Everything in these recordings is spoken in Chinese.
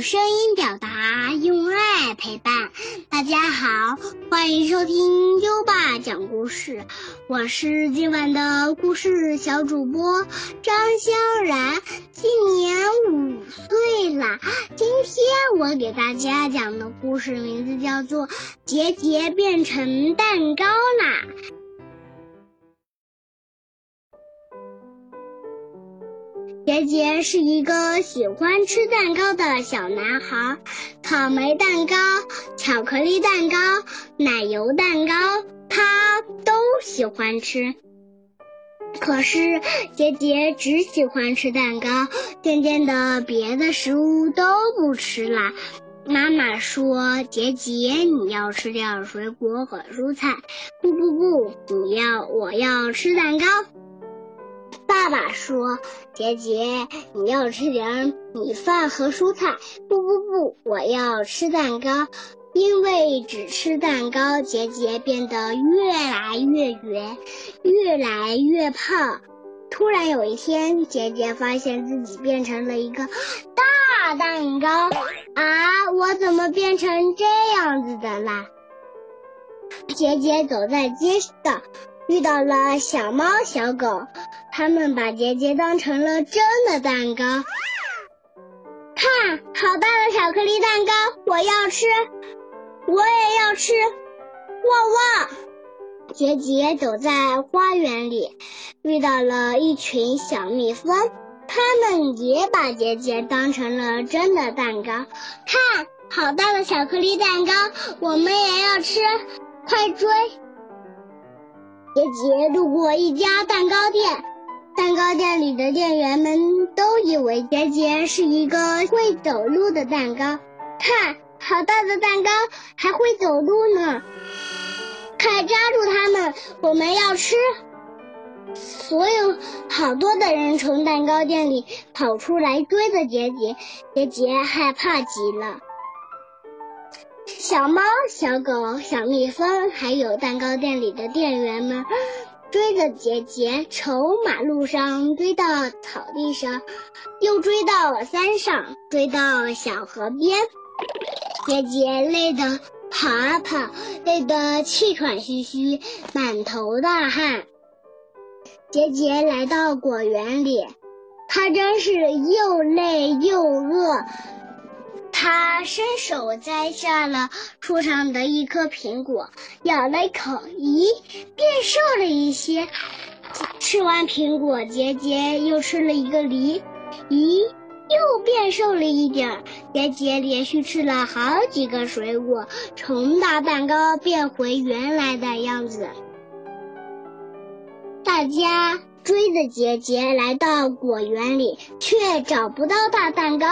声音表达，用爱陪伴。大家好，欢迎收听优爸讲故事，我是今晚的故事小主播张潇然，今年五岁啦。今天我给大家讲的故事名字叫做《杰杰变成蛋糕啦》。杰杰是一个喜欢吃蛋糕的小男孩，草莓蛋糕、巧克力蛋糕、奶油蛋糕，他都喜欢吃。可是杰杰只喜欢吃蛋糕，渐渐的，别的食物都不吃了。妈妈说：“杰杰，你要吃点水果和蔬菜。”不不不，你要我要吃蛋糕。爸爸说：“杰杰，你要吃点米饭和蔬菜。”不不不，我要吃蛋糕。因为只吃蛋糕，杰杰变得越来越圆，越来越胖。突然有一天，杰杰发现自己变成了一个大蛋糕。啊，我怎么变成这样子的啦？杰杰走在街上，遇到了小猫、小狗。他们把杰杰当成了真的蛋糕，看，好大的巧克力蛋糕，我要吃，我也要吃，汪汪！杰杰走在花园里，遇到了一群小蜜蜂，他们也把杰杰当成了真的蛋糕，看，好大的巧克力蛋糕，我们也要吃，快追！杰杰路过一家蛋糕店。蛋糕店里的店员们都以为杰杰是一个会走路的蛋糕。看，好大的蛋糕，还会走路呢！快抓住他们，我们要吃！所有好多的人从蛋糕店里跑出来追着杰杰，杰杰害怕极了。小猫、小狗、小蜜蜂，还有蛋糕店里的店员们。追着杰杰，从马路上追到草地上，又追到了山上，追到小河边。杰杰累得跑啊跑，累得气喘吁吁，满头大汗。杰杰来到果园里，他真是又累又饿。他伸手摘下了树上的一颗苹果，咬了一口，咦，变瘦了一些。吃完苹果，杰杰又吃了一个梨，咦，又变瘦了一点。杰杰连续吃了好几个水果，从大蛋糕变回原来的样子。大家。追着杰杰来到果园里，却找不到大蛋糕。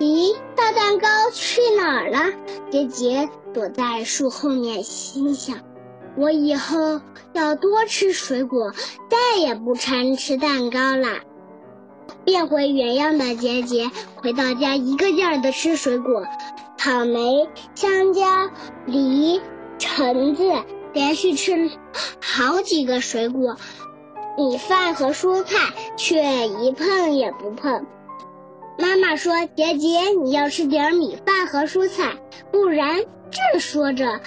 咦，大蛋糕去哪儿了？杰杰躲在树后面，心想：我以后要多吃水果，再也不馋吃蛋糕啦。变回原样的杰杰回到家，一个劲儿的吃水果：草莓、香蕉、梨、橙子，连续吃好几个水果。米饭和蔬菜却一碰也不碰。妈妈说：“杰杰，你要吃点米饭和蔬菜，不然……”正说着，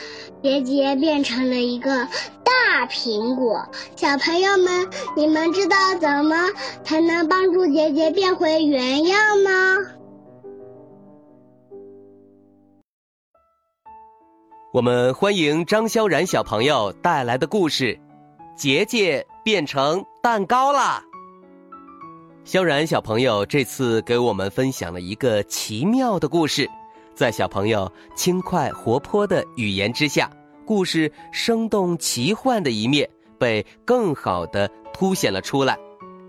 杰杰变成了一个大苹果。小朋友们，你们知道怎么才能帮助杰杰变回原样吗？我们欢迎张潇然小朋友带来的故事，《杰杰》。变成蛋糕啦！萧然小朋友这次给我们分享了一个奇妙的故事，在小朋友轻快活泼的语言之下，故事生动奇幻的一面被更好的凸显了出来。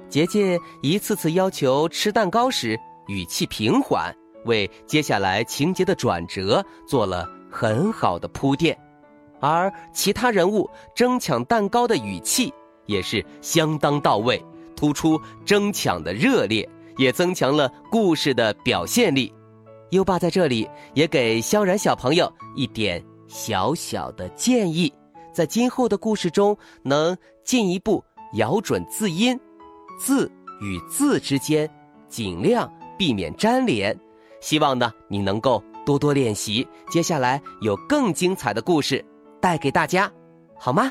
杰杰一次次要求吃蛋糕时，语气平缓，为接下来情节的转折做了很好的铺垫，而其他人物争抢蛋糕的语气。也是相当到位，突出争抢的热烈，也增强了故事的表现力。优爸在这里也给萧然小朋友一点小小的建议，在今后的故事中能进一步咬准字音，字与字之间尽量避免粘连，希望呢你能够多多练习，接下来有更精彩的故事带给大家，好吗？